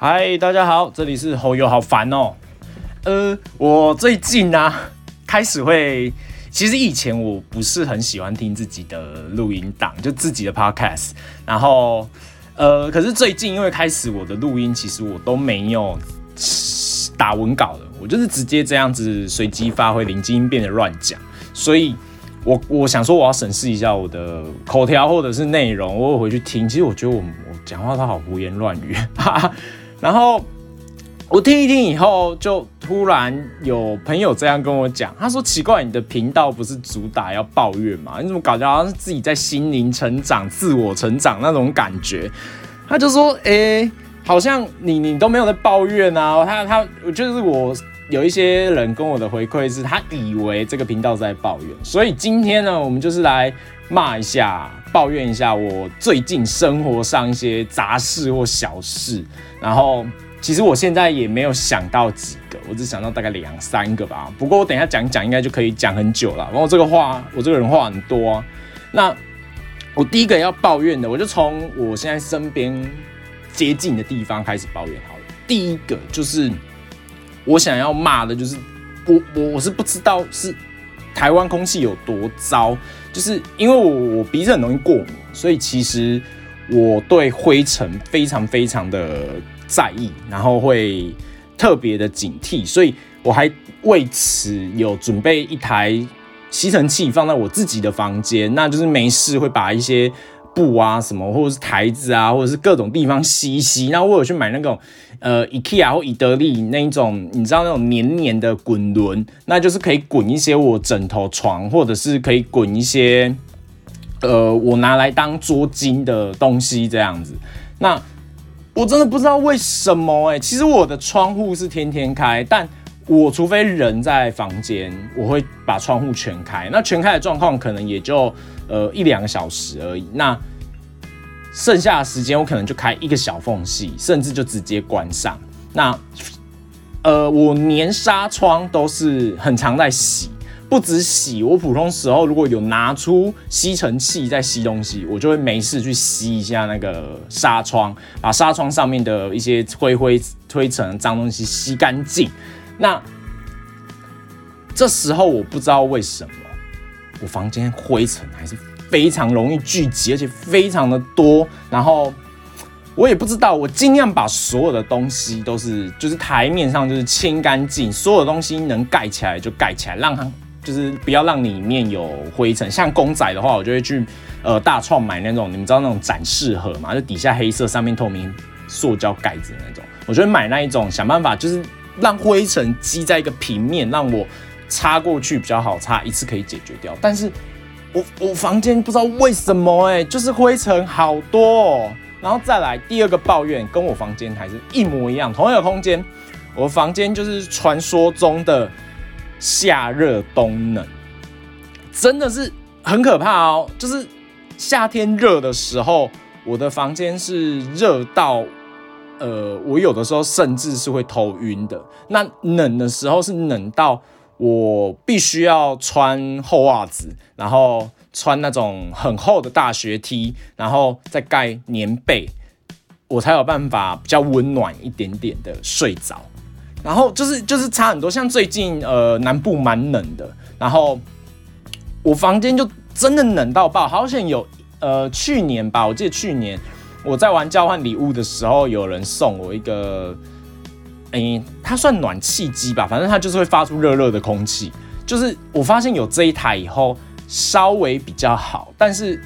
嗨，大家好，这里是侯友，好烦哦。呃，我最近呢开始会，其实以前我不是很喜欢听自己的录音档，就自己的 podcast。然后，呃，可是最近因为开始我的录音，其实我都没有打文稿的，我就是直接这样子随机发挥，灵机应变的乱讲。所以，我我想说，我要审视一下我的口条或者是内容，我回去听。其实我觉得我我讲话都好胡言乱语，哈哈。然后我听一听以后，就突然有朋友这样跟我讲，他说：“奇怪，你的频道不是主打要抱怨吗？你怎么搞得好像是自己在心灵成长、自我成长那种感觉？”他就说：“哎，好像你你都没有在抱怨啊。”他他就是我有一些人跟我的回馈是，他以为这个频道在抱怨，所以今天呢，我们就是来骂一下、抱怨一下我最近生活上一些杂事或小事。然后，其实我现在也没有想到几个，我只想到大概两三个吧。不过我等一下讲讲，应该就可以讲很久了。然后这个话，我这个人话很多。那我第一个要抱怨的，我就从我现在身边接近的地方开始抱怨好了。第一个就是我想要骂的，就是我我我是不知道是 台湾空气有多糟，就是因为我我鼻子很容易过敏，所以其实。我对灰尘非常非常的在意，然后会特别的警惕，所以我还为此有准备一台吸尘器放在我自己的房间，那就是没事会把一些布啊什么，或者是台子啊，或者是各种地方吸一吸。那我有去买那种呃 IKEA 或以德利那一种，你知道那种黏黏的滚轮，那就是可以滚一些我枕头床，或者是可以滚一些。呃，我拿来当桌巾的东西这样子，那我真的不知道为什么哎。其实我的窗户是天天开，但我除非人在房间，我会把窗户全开。那全开的状况可能也就呃一两个小时而已。那剩下的时间我可能就开一个小缝隙，甚至就直接关上。那呃，我连纱窗都是很常在洗。不止洗，我普通时候如果有拿出吸尘器在吸东西，我就会没事去吸一下那个纱窗，把纱窗上面的一些灰灰灰尘脏东西吸干净。那这时候我不知道为什么，我房间灰尘还是非常容易聚集，而且非常的多。然后我也不知道，我尽量把所有的东西都是就是台面上就是清干净，所有东西能盖起来就盖起来，让它。就是不要让里面有灰尘，像公仔的话，我就会去呃大创买那种，你们知道那种展示盒嘛，就底下黑色，上面透明塑胶盖子那种。我就会买那一种，想办法就是让灰尘积在一个平面，让我擦过去比较好擦，一次可以解决掉。但是我我房间不知道为什么哎，就是灰尘好多。哦。然后再来第二个抱怨，跟我房间还是一模一样，同一个空间，我房间就是传说中的。夏热冬冷，真的是很可怕哦。就是夏天热的时候，我的房间是热到，呃，我有的时候甚至是会头晕的。那冷的时候是冷到我必须要穿厚袜子，然后穿那种很厚的大学 T，然后再盖棉被，我才有办法比较温暖一点点的睡着。然后就是就是差很多，像最近呃南部蛮冷的，然后我房间就真的冷到爆。好像有呃去年吧，我记得去年我在玩交换礼物的时候，有人送我一个，哎，它算暖气机吧，反正它就是会发出热热的空气。就是我发现有这一台以后稍微比较好，但是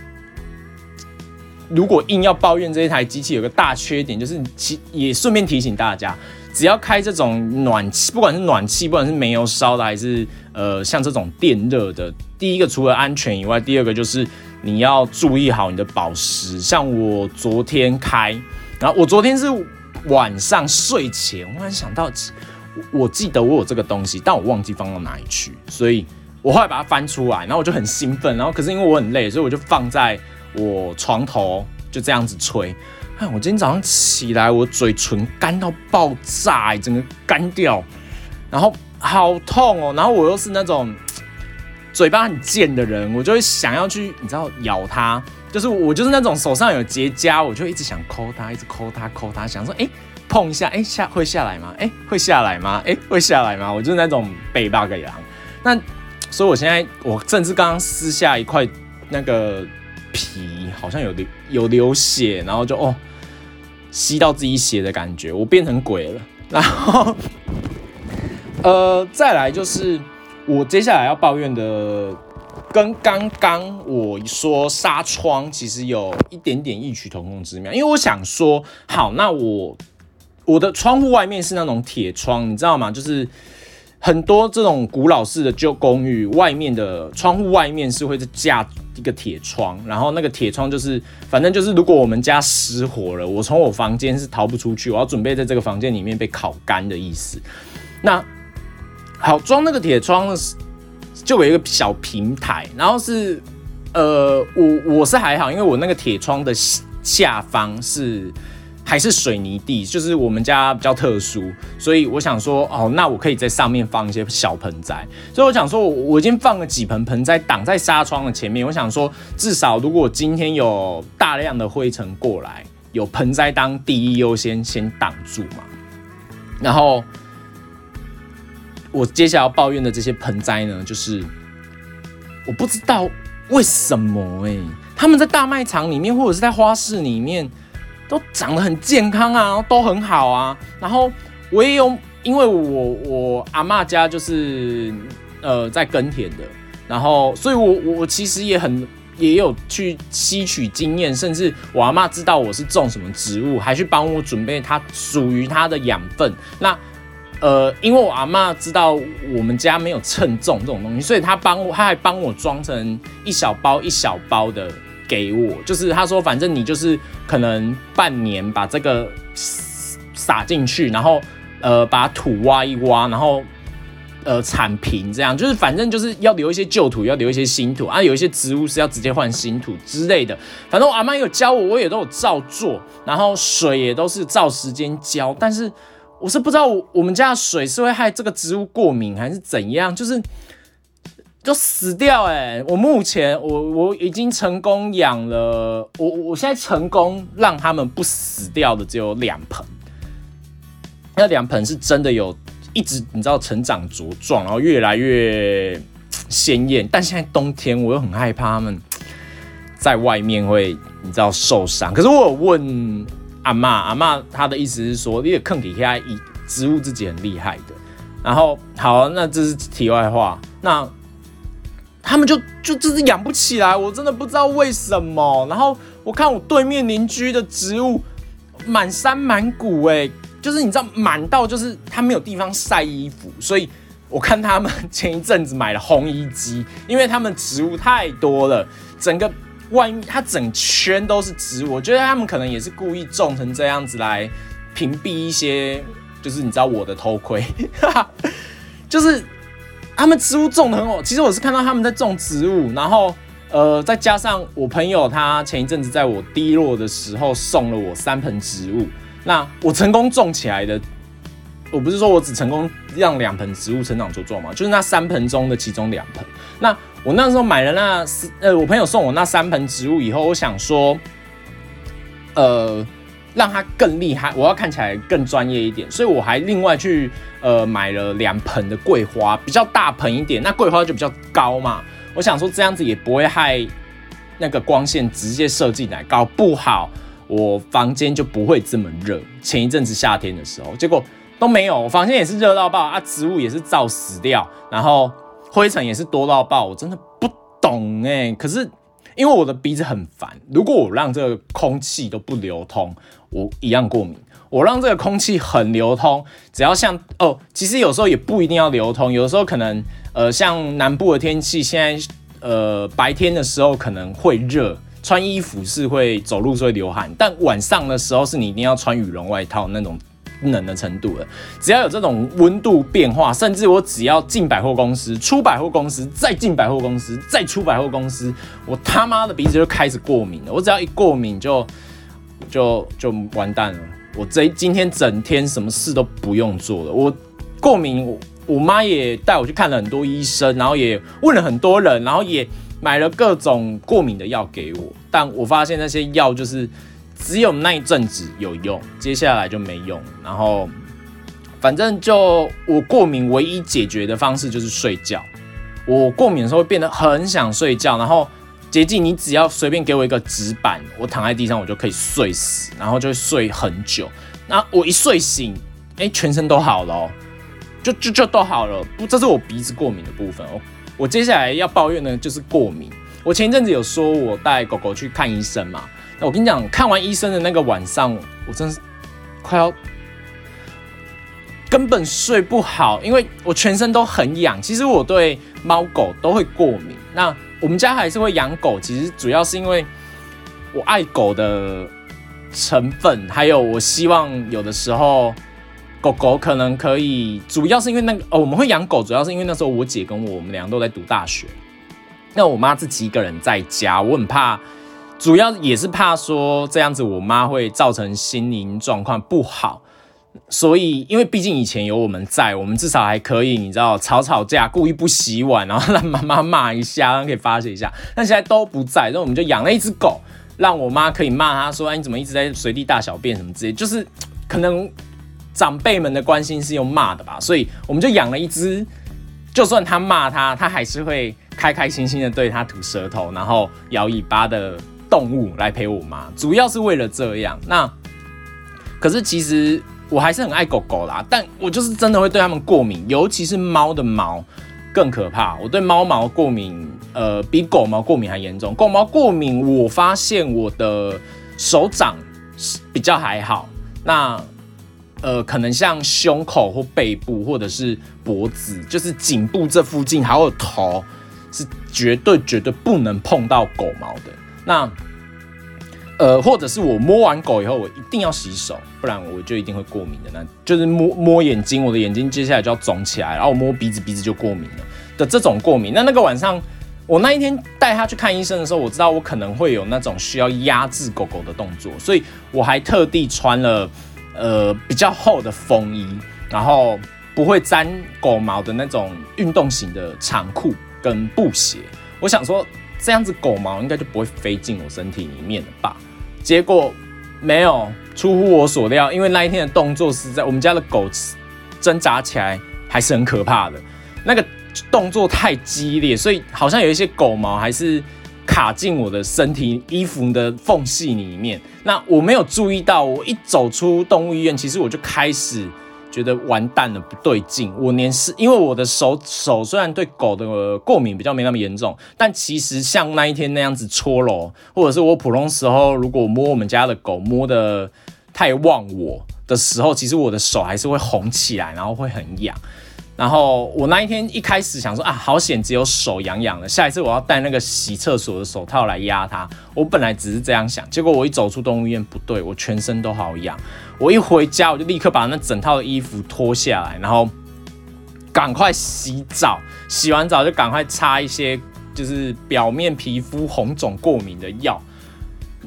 如果硬要抱怨这一台机器，有个大缺点就是其也顺便提醒大家。只要开这种暖气，不管是暖气，不管是煤油烧的，还是呃像这种电热的，第一个除了安全以外，第二个就是你要注意好你的保湿。像我昨天开，然后我昨天是晚上睡前，我突然想到，我记得我有这个东西，但我忘记放到哪里去，所以我后来把它翻出来，然后我就很兴奋，然后可是因为我很累，所以我就放在我床头，就这样子吹。我今天早上起来，我嘴唇干到爆炸，整个干掉，然后好痛哦。然后我又是那种嘴巴很贱的人，我就会想要去，你知道咬它，就是我就是那种手上有结痂，我就一直想抠它，一直抠它，抠它，想说，哎，碰一下，哎下会下来吗？哎会下来吗？哎会下来吗？我就是那种被 bug 羊。那所以我现在我甚至刚刚撕下一块那个皮，好像有流有流血，然后就哦吸到自己血的感觉，我变成鬼了。然后呃再来就是我接下来要抱怨的。跟刚刚我说纱窗其实有一点点异曲同工之妙，因为我想说，好，那我我的窗户外面是那种铁窗，你知道吗？就是很多这种古老式的旧公寓外面的窗户外面是会架一个铁窗，然后那个铁窗就是，反正就是如果我们家失火了，我从我房间是逃不出去，我要准备在这个房间里面被烤干的意思。那好，装那个铁窗是。就有一个小平台，然后是，呃，我我是还好，因为我那个铁窗的下方是还是水泥地，就是我们家比较特殊，所以我想说，哦，那我可以在上面放一些小盆栽，所以我想说，我我已经放了几盆盆栽挡在纱窗的前面，我想说，至少如果今天有大量的灰尘过来，有盆栽当第一优先先挡住嘛，然后。我接下来要抱怨的这些盆栽呢，就是我不知道为什么哎，他们在大卖场里面或者是在花市里面都长得很健康啊，都很好啊。然后我也有，因为我我阿妈家就是呃在耕田的，然后所以我我其实也很也有去吸取经验，甚至我阿妈知道我是种什么植物，还去帮我准备它属于它的养分。那呃，因为我阿妈知道我们家没有称重这种东西，所以她帮我，她还帮我装成一小包一小包的给我。就是她说，反正你就是可能半年把这个撒进去，然后呃把土挖一挖，然后呃铲平，这样就是反正就是要留一些旧土，要留一些新土啊。有一些植物是要直接换新土之类的。反正我阿妈有教我，我也都有照做，然后水也都是照时间浇，但是。我是不知道我们家的水是会害这个植物过敏还是怎样，就是就死掉哎！我目前我我已经成功养了，我我现在成功让他们不死掉的只有两盆，那两盆是真的有一直你知道成长茁壮，然后越来越鲜艳，但现在冬天我又很害怕他们在外面会你知道受伤，可是我有问。阿妈，阿妈，她的意思是说，你的坑底下以植物自己很厉害的。然后，好，那这是题外话。那他们就就就是养不起来，我真的不知道为什么。然后我看我对面邻居的植物满山满谷，哎，就是你知道满到就是他没有地方晒衣服，所以我看他们前一阵子买了烘衣机，因为他们植物太多了，整个。外面它整圈都是植物，我觉得他们可能也是故意种成这样子来屏蔽一些，就是你知道我的偷窥，就是他们植物种的很好。其实我是看到他们在种植物，然后呃再加上我朋友他前一阵子在我低落的时候送了我三盆植物，那我成功种起来的。我不是说我只成功让两盆植物成长茁壮嘛，就是那三盆中的其中两盆。那我那时候买了那呃，我朋友送我那三盆植物以后，我想说，呃，让它更厉害，我要看起来更专业一点，所以我还另外去呃买了两盆的桂花，比较大盆一点，那桂花就比较高嘛。我想说这样子也不会害那个光线直接射进来，搞不好我房间就不会这么热。前一阵子夏天的时候，结果。都没有，我房间也是热到爆啊，植物也是照死掉，然后灰尘也是多到爆，我真的不懂哎。可是因为我的鼻子很烦，如果我让这个空气都不流通，我一样过敏。我让这个空气很流通，只要像哦，其实有时候也不一定要流通，有的时候可能呃，像南部的天气，现在呃白天的时候可能会热，穿衣服是会走路是会流汗，但晚上的时候是你一定要穿羽绒外套那种。冷的程度了，只要有这种温度变化，甚至我只要进百货公司、出百货公司、再进百货公司、再出百货公司，我他妈的鼻子就开始过敏了。我只要一过敏，就就就完蛋了。我这今天整天什么事都不用做了。我过敏，我我妈也带我去看了很多医生，然后也问了很多人，然后也买了各种过敏的药给我。但我发现那些药就是。只有那一阵子有用，接下来就没用。然后反正就我过敏唯一解决的方式就是睡觉。我过敏的时候会变得很想睡觉，然后捷径你只要随便给我一个纸板，我躺在地上我就可以睡死，然后就会睡很久。那我一睡醒，哎，全身都好了，就就就都好了。不，这是我鼻子过敏的部分哦。我接下来要抱怨的就是过敏。我前一阵子有说我带狗狗去看医生嘛，我跟你讲，看完医生的那个晚上，我真是快要。根本睡不好，因为我全身都很痒。其实我对猫狗都会过敏。那我们家还是会养狗，其实主要是因为我爱狗的成分，还有我希望有的时候狗狗可能可以。主要是因为那个哦，我们会养狗，主要是因为那时候我姐跟我，我们两个都在读大学。那我妈自己一个人在家，我很怕，主要也是怕说这样子我妈会造成心灵状况不好。所以，因为毕竟以前有我们在，我们至少还可以，你知道，吵吵架，故意不洗碗，然后让妈妈骂一下，让可以发泄一下。但现在都不在，然后我们就养了一只狗，让我妈可以骂他说：“哎，你怎么一直在随地大小便什么之类。”就是可能长辈们的关心是用骂的吧，所以我们就养了一只，就算他骂他，他还是会开开心心的对他吐舌头，然后摇尾巴的动物来陪我妈，主要是为了这样。那可是其实。我还是很爱狗狗啦，但我就是真的会对它们过敏，尤其是猫的毛更可怕。我对猫毛过敏，呃，比狗毛过敏还严重。狗毛过敏，我发现我的手掌比较还好，那呃，可能像胸口或背部或者是脖子，就是颈部这附近还有头，是绝对绝对不能碰到狗毛的。那呃，或者是我摸完狗以后，我一定要洗手，不然我就一定会过敏的。那就是摸摸眼睛，我的眼睛接下来就要肿起来，然后我摸鼻子，鼻子就过敏了的这种过敏。那那个晚上，我那一天带他去看医生的时候，我知道我可能会有那种需要压制狗狗的动作，所以我还特地穿了呃比较厚的风衣，然后不会沾狗毛的那种运动型的长裤跟布鞋。我想说。这样子狗毛应该就不会飞进我身体里面了吧？结果没有，出乎我所料，因为那一天的动作是在我们家的狗挣扎起来还是很可怕的，那个动作太激烈，所以好像有一些狗毛还是卡进我的身体衣服的缝隙里面。那我没有注意到，我一走出动物医院，其实我就开始。觉得完蛋了，不对劲。我连是因为我的手手虽然对狗的过敏比较没那么严重，但其实像那一天那样子搓揉，或者是我普通时候如果摸我们家的狗摸的太忘我的时候，其实我的手还是会红起来，然后会很痒。然后我那一天一开始想说啊，好险，只有手痒痒的，下一次我要戴那个洗厕所的手套来压它。我本来只是这样想，结果我一走出动物医院，不对，我全身都好痒。我一回家，我就立刻把那整套的衣服脱下来，然后赶快洗澡。洗完澡就赶快擦一些就是表面皮肤红肿过敏的药。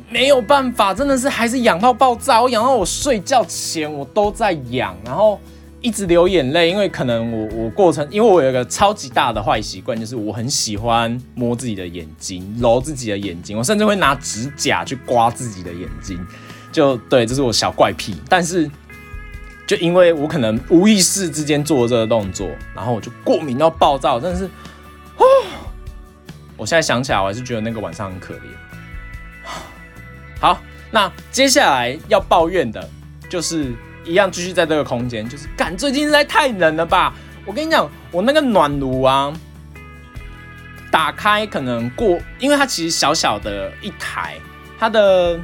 没有办法，真的是还是痒到爆炸。我痒到我睡觉前我都在痒，然后。一直流眼泪，因为可能我我过程，因为我有一个超级大的坏习惯，就是我很喜欢摸自己的眼睛，揉自己的眼睛，我甚至会拿指甲去刮自己的眼睛，就对，这是我小怪癖。但是就因为我可能无意识之间做这个动作，然后我就过敏到暴躁，真的是，哦，我现在想起来，我还是觉得那个晚上很可怜。好，那接下来要抱怨的就是。一样继续在这个空间，就是干最近实在太冷了吧！我跟你讲，我那个暖炉啊，打开可能过，因为它其实小小的一台，它的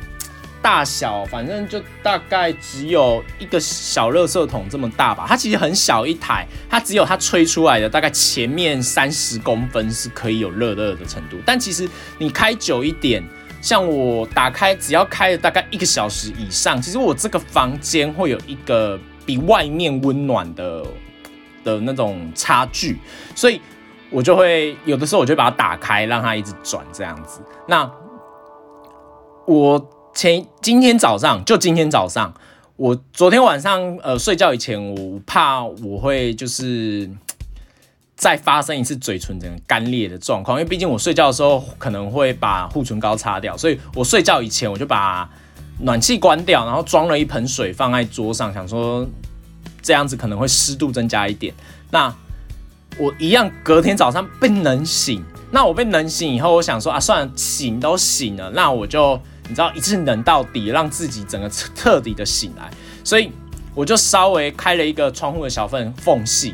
大小反正就大概只有一个小热色桶这么大吧。它其实很小一台，它只有它吹出来的大概前面三十公分是可以有热热的程度，但其实你开久一点。像我打开，只要开了大概一个小时以上，其实我这个房间会有一个比外面温暖的的那种差距，所以我就会有的时候我就把它打开，让它一直转这样子。那我前今天早上就今天早上，我昨天晚上呃睡觉以前，我怕我会就是。再发生一次嘴唇整个干裂的状况，因为毕竟我睡觉的时候可能会把护唇膏擦掉，所以我睡觉以前我就把暖气关掉，然后装了一盆水放在桌上，想说这样子可能会湿度增加一点。那我一样隔天早上被冷醒，那我被冷醒以后，我想说啊，算了，醒都醒了，那我就你知道一次冷到底，让自己整个彻底的醒来，所以我就稍微开了一个窗户的小缝缝隙，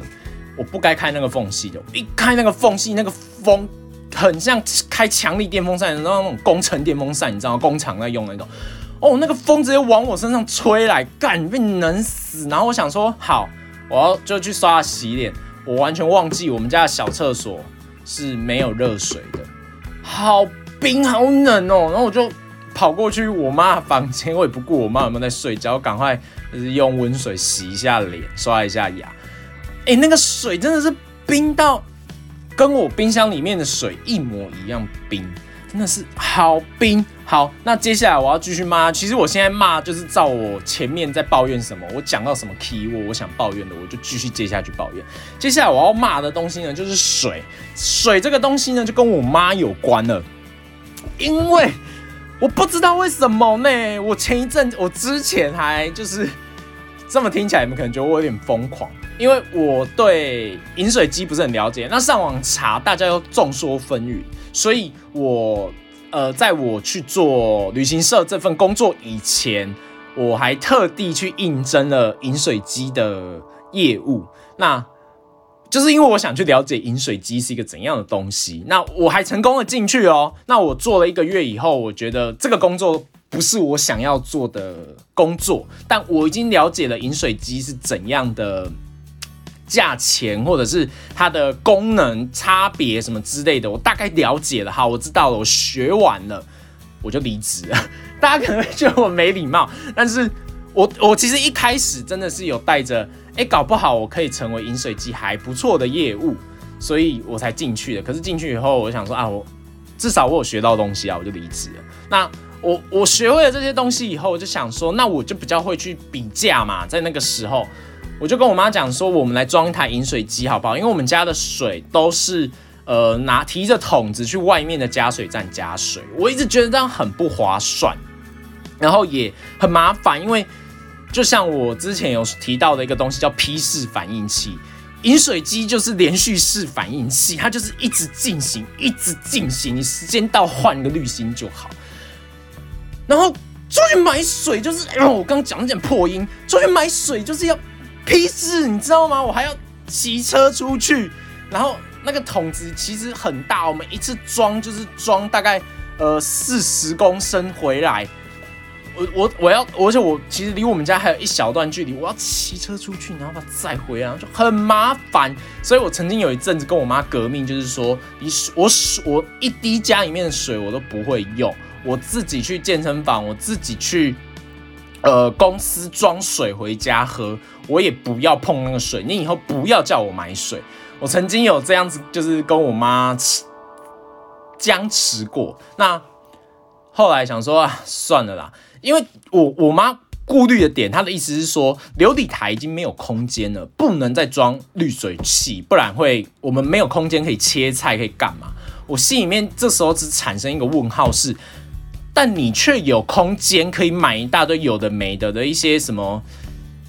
我不该开那个缝隙的，一开那个缝隙，那个风很像开强力电风扇，然后那种工程电风扇，你知道？工厂在用那种。哦，那个风直接往我身上吹来，干被冷死。然后我想说，好，我要就去刷洗脸。我完全忘记我们家的小厕所是没有热水的，好冰好冷哦。然后我就跑过去我妈房间，我也不顾我妈有没有在睡觉，赶快就是用温水洗一下脸，刷一下牙。哎，那个水真的是冰到跟我冰箱里面的水一模一样冰。真的是好冰好，那接下来我要继续骂。其实我现在骂就是照我前面在抱怨什么，我讲到什么 key 我我想抱怨的，我就继续接下去抱怨。接下来我要骂的东西呢，就是水。水这个东西呢，就跟我妈有关了，因为我不知道为什么呢。我前一阵，我之前还就是这么听起来，你们可能觉得我有点疯狂，因为我对饮水机不是很了解。那上网查，大家又众说纷纭。所以，我呃，在我去做旅行社这份工作以前，我还特地去应征了饮水机的业务。那就是因为我想去了解饮水机是一个怎样的东西。那我还成功的进去哦。那我做了一个月以后，我觉得这个工作不是我想要做的工作，但我已经了解了饮水机是怎样的。价钱或者是它的功能差别什么之类的，我大概了解了。好，我知道了，我学完了，我就离职了。大家可能会觉得我没礼貌，但是我我其实一开始真的是有带着，哎，搞不好我可以成为饮水机还不错的业务，所以我才进去的。可是进去以后，我想说啊，我至少我有学到东西啊，我就离职了。那我我学会了这些东西以后，我就想说，那我就比较会去比价嘛，在那个时候。我就跟我妈讲说，我们来装一台饮水机好不好？因为我们家的水都是呃拿提着桶子去外面的加水站加水，我一直觉得这样很不划算，然后也很麻烦。因为就像我之前有提到的一个东西叫批式反应器，饮水机就是连续式反应器，它就是一直进行，一直进行，你时间到换个滤芯就好。然后出去买水就是，我刚刚讲点破音，出去买水就是要。屁事，你知道吗？我还要骑车出去，然后那个桶子其实很大，我们一次装就是装大概呃四十公升回来。我我我要，而且我其实离我们家还有一小段距离，我要骑车出去，然后把它载回来，就很麻烦。所以我曾经有一阵子跟我妈革命，就是说，你我水我一滴家里面的水我都不会用，我自己去健身房，我自己去。呃，公司装水回家喝，我也不要碰那个水。你以后不要叫我买水。我曾经有这样子，就是跟我妈僵持过。那后来想说啊，算了啦，因为我我妈顾虑的点，她的意思是说，琉璃台已经没有空间了，不能再装滤水器，不然会我们没有空间可以切菜，可以干嘛？我心里面这时候只产生一个问号是。但你却有空间可以买一大堆有的没的的一些什么？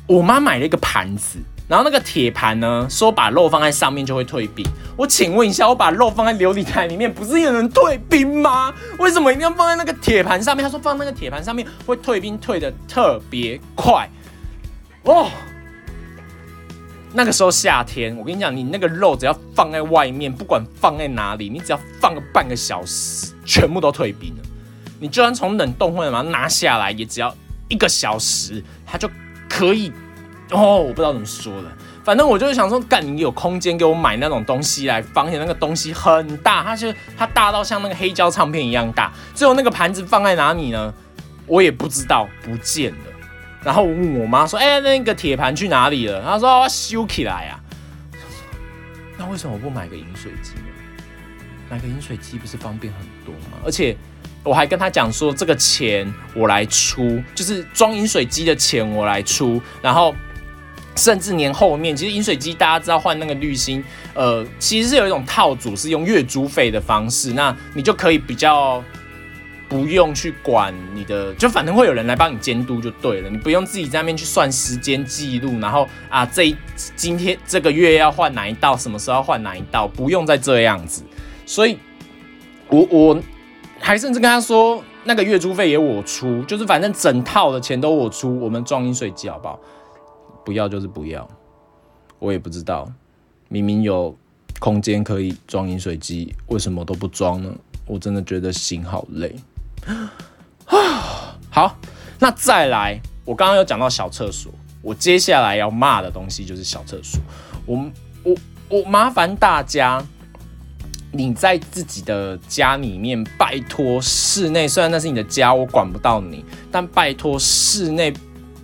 我妈买了一个盘子，然后那个铁盘呢，说把肉放在上面就会退冰。我请问一下，我把肉放在琉璃台里面，不是也能退冰吗？为什么一定要放在那个铁盘上面？他说放那个铁盘上面会退冰，退的特别快。哦，那个时候夏天，我跟你讲，你那个肉只要放在外面，不管放在哪里，你只要放个半个小时，全部都退冰了。你就算从冷冻库把它拿下来，也只要一个小时，它就可以。哦，我不知道怎么说了，反正我就是想说，干你有空间给我买那种东西来放，而且那个东西很大，它就它大到像那个黑胶唱片一样大。最后那个盘子放在哪里呢？我也不知道，不见了。然后我问我妈说：“哎，那个铁盘去哪里了？”她说：“修起来啊。”那为什么不买个饮水机呢？买个饮水机不是方便很多吗？而且。我还跟他讲说，这个钱我来出，就是装饮水机的钱我来出，然后甚至年后面，其实饮水机大家知道换那个滤芯，呃，其实是有一种套组是用月租费的方式，那你就可以比较不用去管你的，就反正会有人来帮你监督就对了，你不用自己在那边去算时间记录，然后啊，这今天这个月要换哪一道，什么时候换哪一道，不用再这样子。所以，我我还甚至跟他说，那个月租费也我出，就是反正整套的钱都我出，我们装饮水机好不好？不要就是不要，我也不知道，明明有空间可以装饮水机，为什么都不装呢？我真的觉得心好累啊。好，那再来，我刚刚有讲到小厕所，我接下来要骂的东西就是小厕所。我我我麻烦大家，你在自己的家里面，拜托室内，虽然那是你的家，我管不到你，但拜托室内，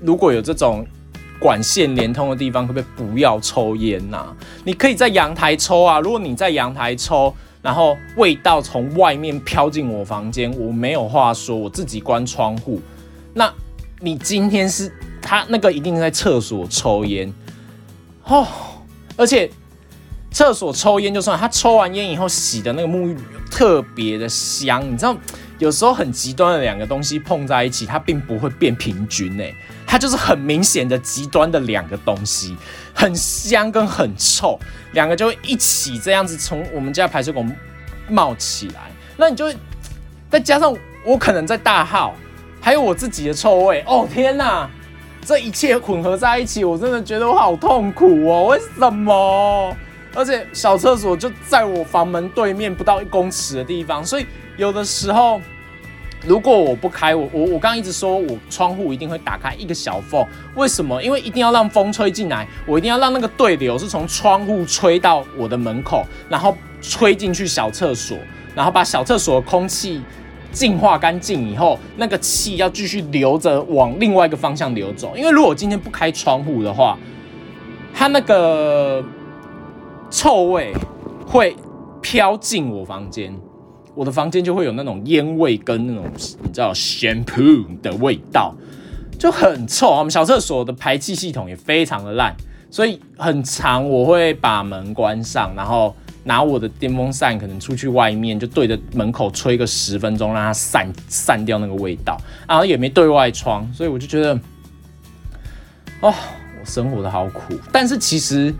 如果有这种管线连通的地方，可不可以不要抽烟呐？你可以在阳台抽啊，如果你在阳台抽。然后味道从外面飘进我房间，我没有话说，我自己关窗户。那你今天是他那个一定在厕所抽烟哦，而且厕所抽烟就算，他抽完烟以后洗的那个沐浴特别的香，你知道，有时候很极端的两个东西碰在一起，它并不会变平均诶。它就是很明显的极端的两个东西，很香跟很臭，两个就会一起这样子从我们家排水孔冒起来。那你就再加上我可能在大号，还有我自己的臭味。哦天哪，这一切混合在一起，我真的觉得我好痛苦哦。为什么？而且小厕所就在我房门对面不到一公尺的地方，所以有的时候。如果我不开我我我刚刚一直说我窗户一定会打开一个小缝，为什么？因为一定要让风吹进来，我一定要让那个对流是从窗户吹到我的门口，然后吹进去小厕所，然后把小厕所的空气净化干净以后，那个气要继续留着往另外一个方向流走。因为如果我今天不开窗户的话，它那个臭味会飘进我房间。我的房间就会有那种烟味跟那种你知道 shampoo 的味道，就很臭。我们小厕所的排气系统也非常的烂，所以很长我会把门关上，然后拿我的电风扇可能出去外面就对着门口吹个十分钟，让它散散掉那个味道。然后也没对外窗，所以我就觉得，哦，我生活的好苦。但是其实。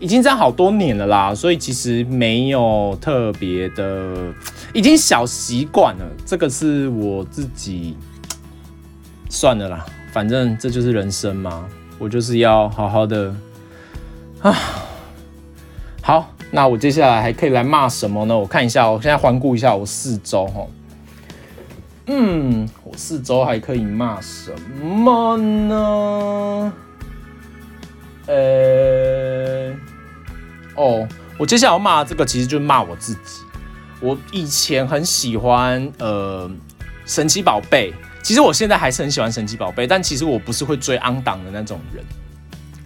已经这样好多年了啦，所以其实没有特别的，已经小习惯了。这个是我自己算了啦，反正这就是人生嘛，我就是要好好的啊。好，那我接下来还可以来骂什么呢？我看一下，我现在环顾一下我四周哈。嗯，我四周还可以骂什么呢？呃，哦，我接下来要骂这个，其实就是骂我自己。我以前很喜欢呃神奇宝贝，其实我现在还是很喜欢神奇宝贝，但其实我不是会追安档的那种人，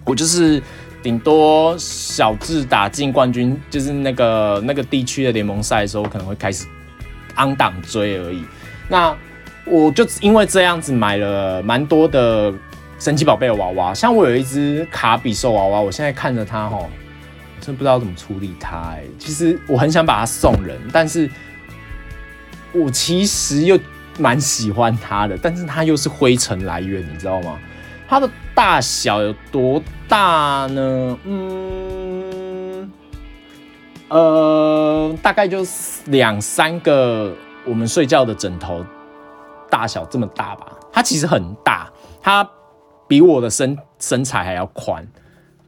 我就是顶多小智打进冠军，就是那个那个地区的联盟赛的时候，可能会开始安档追而已。那我就因为这样子买了蛮多的。神奇宝贝的娃娃，像我有一只卡比兽娃娃，我现在看着它，哈，真不知道怎么处理它。哎，其实我很想把它送人，但是我其实又蛮喜欢它的，但是它又是灰尘来源，你知道吗？它的大小有多大呢？嗯，呃，大概就两三个我们睡觉的枕头大小这么大吧。它其实很大，它。比我的身身材还要宽，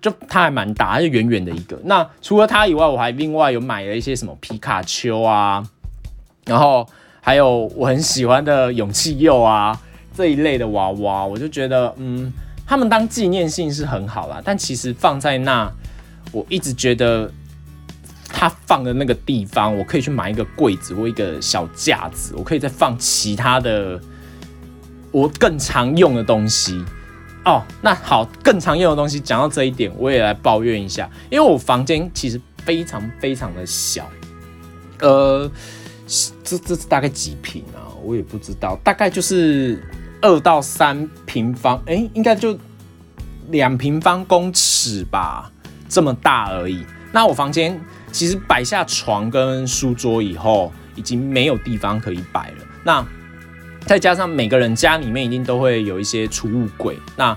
就它还蛮大，就圆圆的一个。那除了它以外，我还另外有买了一些什么皮卡丘啊，然后还有我很喜欢的勇气柚啊这一类的娃娃，我就觉得嗯，他们当纪念性是很好啦。但其实放在那，我一直觉得它放的那个地方，我可以去买一个柜子或一个小架子，我可以再放其他的我更常用的东西。哦，那好，更常用的东西，讲到这一点，我也来抱怨一下，因为我房间其实非常非常的小，呃，这这是大概几平啊？我也不知道，大概就是二到三平方，哎，应该就两平方公尺吧，这么大而已。那我房间其实摆下床跟书桌以后，已经没有地方可以摆了。那再加上每个人家里面一定都会有一些储物柜，那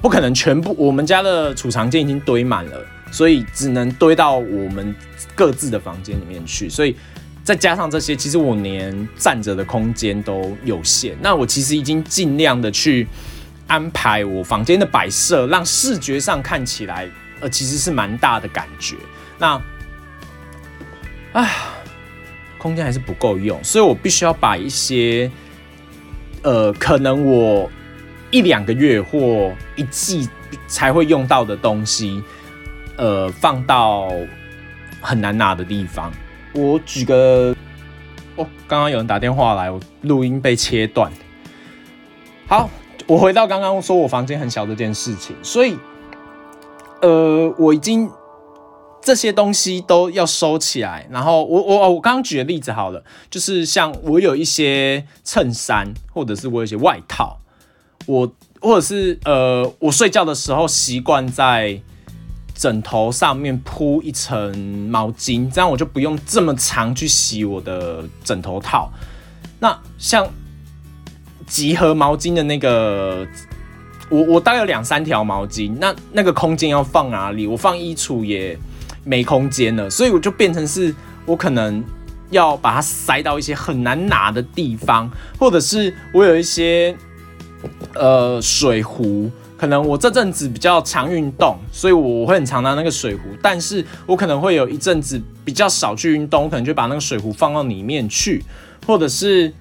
不可能全部。我们家的储藏间已经堆满了，所以只能堆到我们各自的房间里面去。所以再加上这些，其实我连站着的空间都有限。那我其实已经尽量的去安排我房间的摆设，让视觉上看起来呃其实是蛮大的感觉。那，唉，空间还是不够用，所以我必须要把一些，呃，可能我一两个月或一季才会用到的东西，呃，放到很难拿的地方。我举个，哦，刚刚有人打电话来，我录音被切断。好，我回到刚刚说我房间很小这件事情，所以，呃，我已经。这些东西都要收起来，然后我我我刚刚举的例子好了，就是像我有一些衬衫，或者是我有一些外套，我或者是呃，我睡觉的时候习惯在枕头上面铺一层毛巾，这样我就不用这么长去洗我的枕头套。那像集合毛巾的那个，我我大概有两三条毛巾，那那个空间要放哪里？我放衣橱也。没空间了，所以我就变成是我可能要把它塞到一些很难拿的地方，或者是我有一些呃水壶，可能我这阵子比较常运动，所以我会很常拿那个水壶，但是我可能会有一阵子比较少去运动，我可能就把那个水壶放到里面去，或者是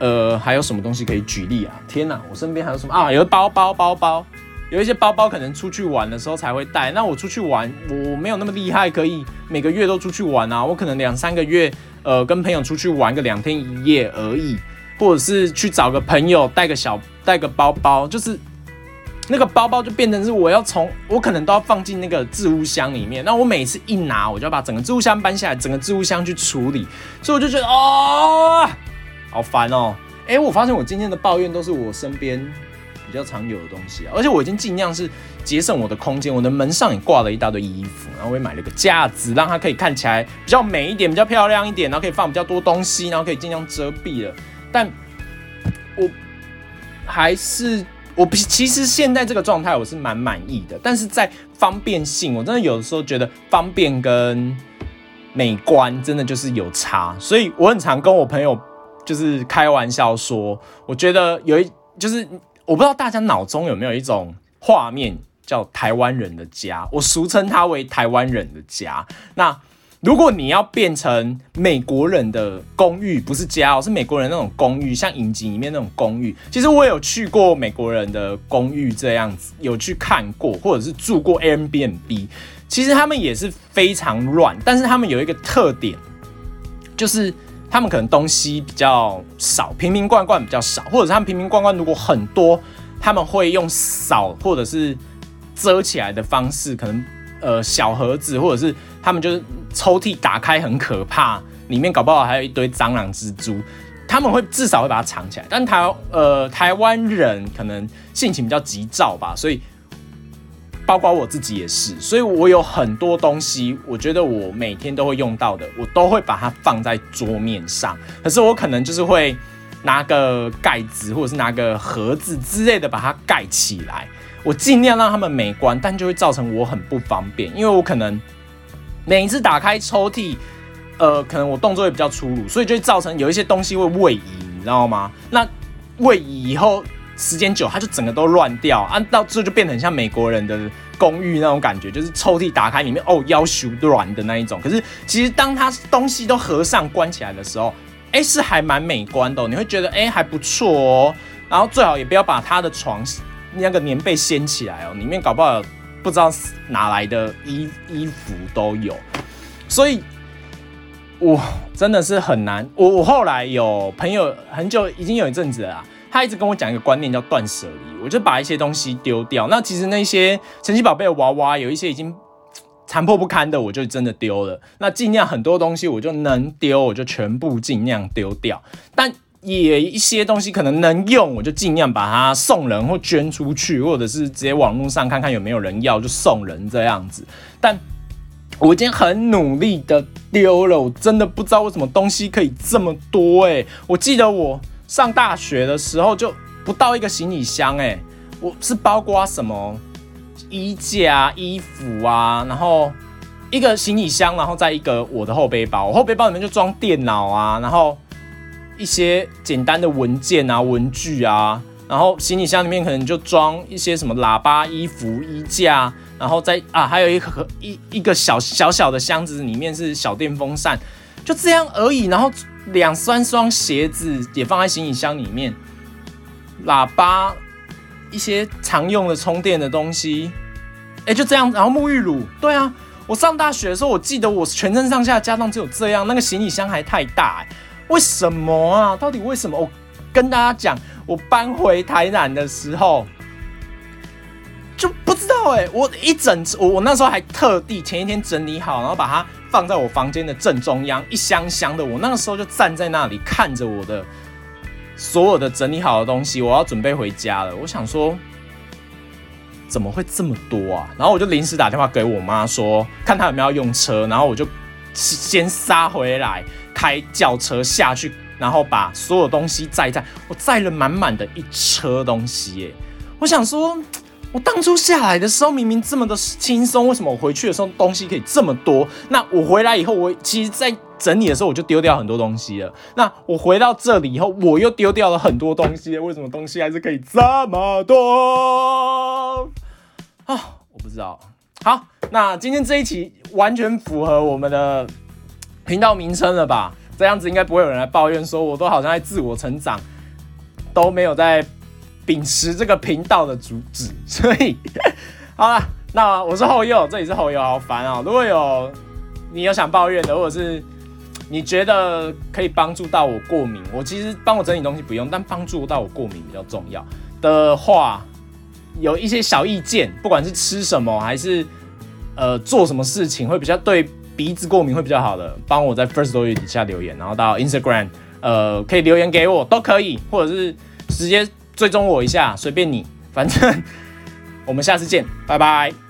呃还有什么东西可以举例啊？天哪，我身边还有什么啊？有包包包包。有一些包包可能出去玩的时候才会带，那我出去玩我没有那么厉害，可以每个月都出去玩啊。我可能两三个月，呃，跟朋友出去玩个两天一夜而已，或者是去找个朋友带个小带个包包，就是那个包包就变成是我要从我可能都要放进那个置物箱里面。那我每次一拿，我就要把整个置物箱搬下来，整个置物箱去处理，所以我就觉得哦，好烦哦。哎，我发现我今天的抱怨都是我身边。比较常有的东西啊，而且我已经尽量是节省我的空间。我的门上也挂了一大堆衣服，然后我也买了个架子，让它可以看起来比较美一点，比较漂亮一点，然后可以放比较多东西，然后可以尽量遮蔽了。但我还是我其实现在这个状态我是蛮满意的，但是在方便性，我真的有的时候觉得方便跟美观真的就是有差，所以我很常跟我朋友就是开玩笑说，我觉得有一就是。我不知道大家脑中有没有一种画面叫台湾人的家，我俗称它为台湾人的家。那如果你要变成美国人的公寓，不是家哦，是美国人那种公寓，像影集里面那种公寓。其实我有去过美国人的公寓，这样子有去看过，或者是住过 Airbnb。其实他们也是非常乱，但是他们有一个特点，就是。他们可能东西比较少，瓶瓶罐罐比较少，或者是他们瓶瓶罐罐如果很多，他们会用扫或者是遮起来的方式，可能呃小盒子，或者是他们就是抽屉打开很可怕，里面搞不好还有一堆蟑螂、蜘蛛，他们会至少会把它藏起来。但台呃台湾人可能性情比较急躁吧，所以。包括我自己也是，所以我有很多东西，我觉得我每天都会用到的，我都会把它放在桌面上。可是我可能就是会拿个盖子，或者是拿个盒子之类的把它盖起来。我尽量让他们美观，但就会造成我很不方便，因为我可能每一次打开抽屉，呃，可能我动作会比较粗鲁，所以就会造成有一些东西会位移，你知道吗？那位移以后。时间久，它就整个都乱掉，啊，到最后就变成像美国人的公寓那种感觉，就是抽屉打开里面哦，要求软的那一种。可是其实当它东西都合上关起来的时候，哎，是还蛮美观的，你会觉得哎还不错哦。然后最好也不要把他的床那个棉被掀起来哦，里面搞不好不知道哪来的衣衣服都有。所以，我真的是很难。我我后来有朋友很久已经有一阵子了。他一直跟我讲一个观念，叫断舍离。我就把一些东西丢掉。那其实那些神奇宝贝的娃娃，有一些已经残破不堪的，我就真的丢了。那尽量很多东西，我就能丢，我就全部尽量丢掉。但也一些东西可能能用，我就尽量把它送人或捐出去，或者是直接网络上看看有没有人要，就送人这样子。但我已经很努力的丢了，我真的不知道为什么东西可以这么多诶，我记得我。上大学的时候就不到一个行李箱哎，我是包括什么衣架、衣服啊，然后一个行李箱，然后再一个我的后背包，我后背包里面就装电脑啊，然后一些简单的文件啊、文具啊，然后行李箱里面可能就装一些什么喇叭、衣服、衣架。然后再啊，还有一盒一一个小小小的箱子，里面是小电风扇，就这样而已。然后两三双鞋子也放在行李箱里面，喇叭，一些常用的充电的东西，哎，就这样。然后沐浴乳，对啊，我上大学的时候，我记得我全身上下加上只有这样，那个行李箱还太大，为什么啊？到底为什么？我跟大家讲，我搬回台南的时候。就不知道哎，我一整我我那时候还特地前一天整理好，然后把它放在我房间的正中央，一箱箱的。我那个时候就站在那里看着我的所有的整理好的东西，我要准备回家了。我想说，怎么会这么多啊？然后我就临时打电话给我妈说，看她有没有用车，然后我就先杀回来，开轿车下去，然后把所有东西载载。我载了满满的一车东西耶！我想说。我当初下来的时候明明这么的轻松，为什么我回去的时候东西可以这么多？那我回来以后，我其实在整理的时候我就丢掉很多东西了。那我回到这里以后，我又丢掉了很多东西，为什么东西还是可以这么多？啊，我不知道。好，那今天这一期完全符合我们的频道名称了吧？这样子应该不会有人来抱怨说我都好像在自我成长，都没有在。秉持这个频道的主旨，所以好了，那我是后右，这里是后右，好烦啊！如果有你有想抱怨的，或者是你觉得可以帮助到我过敏，我其实帮我整理东西不用，但帮助到我过敏比较重要的话，有一些小意见，不管是吃什么还是呃做什么事情会比较对鼻子过敏会比较好的，帮我在 First Story 底下留言，然后到 Instagram 呃可以留言给我都可以，或者是直接。追踪我一下，随便你，反正 我们下次见，拜拜。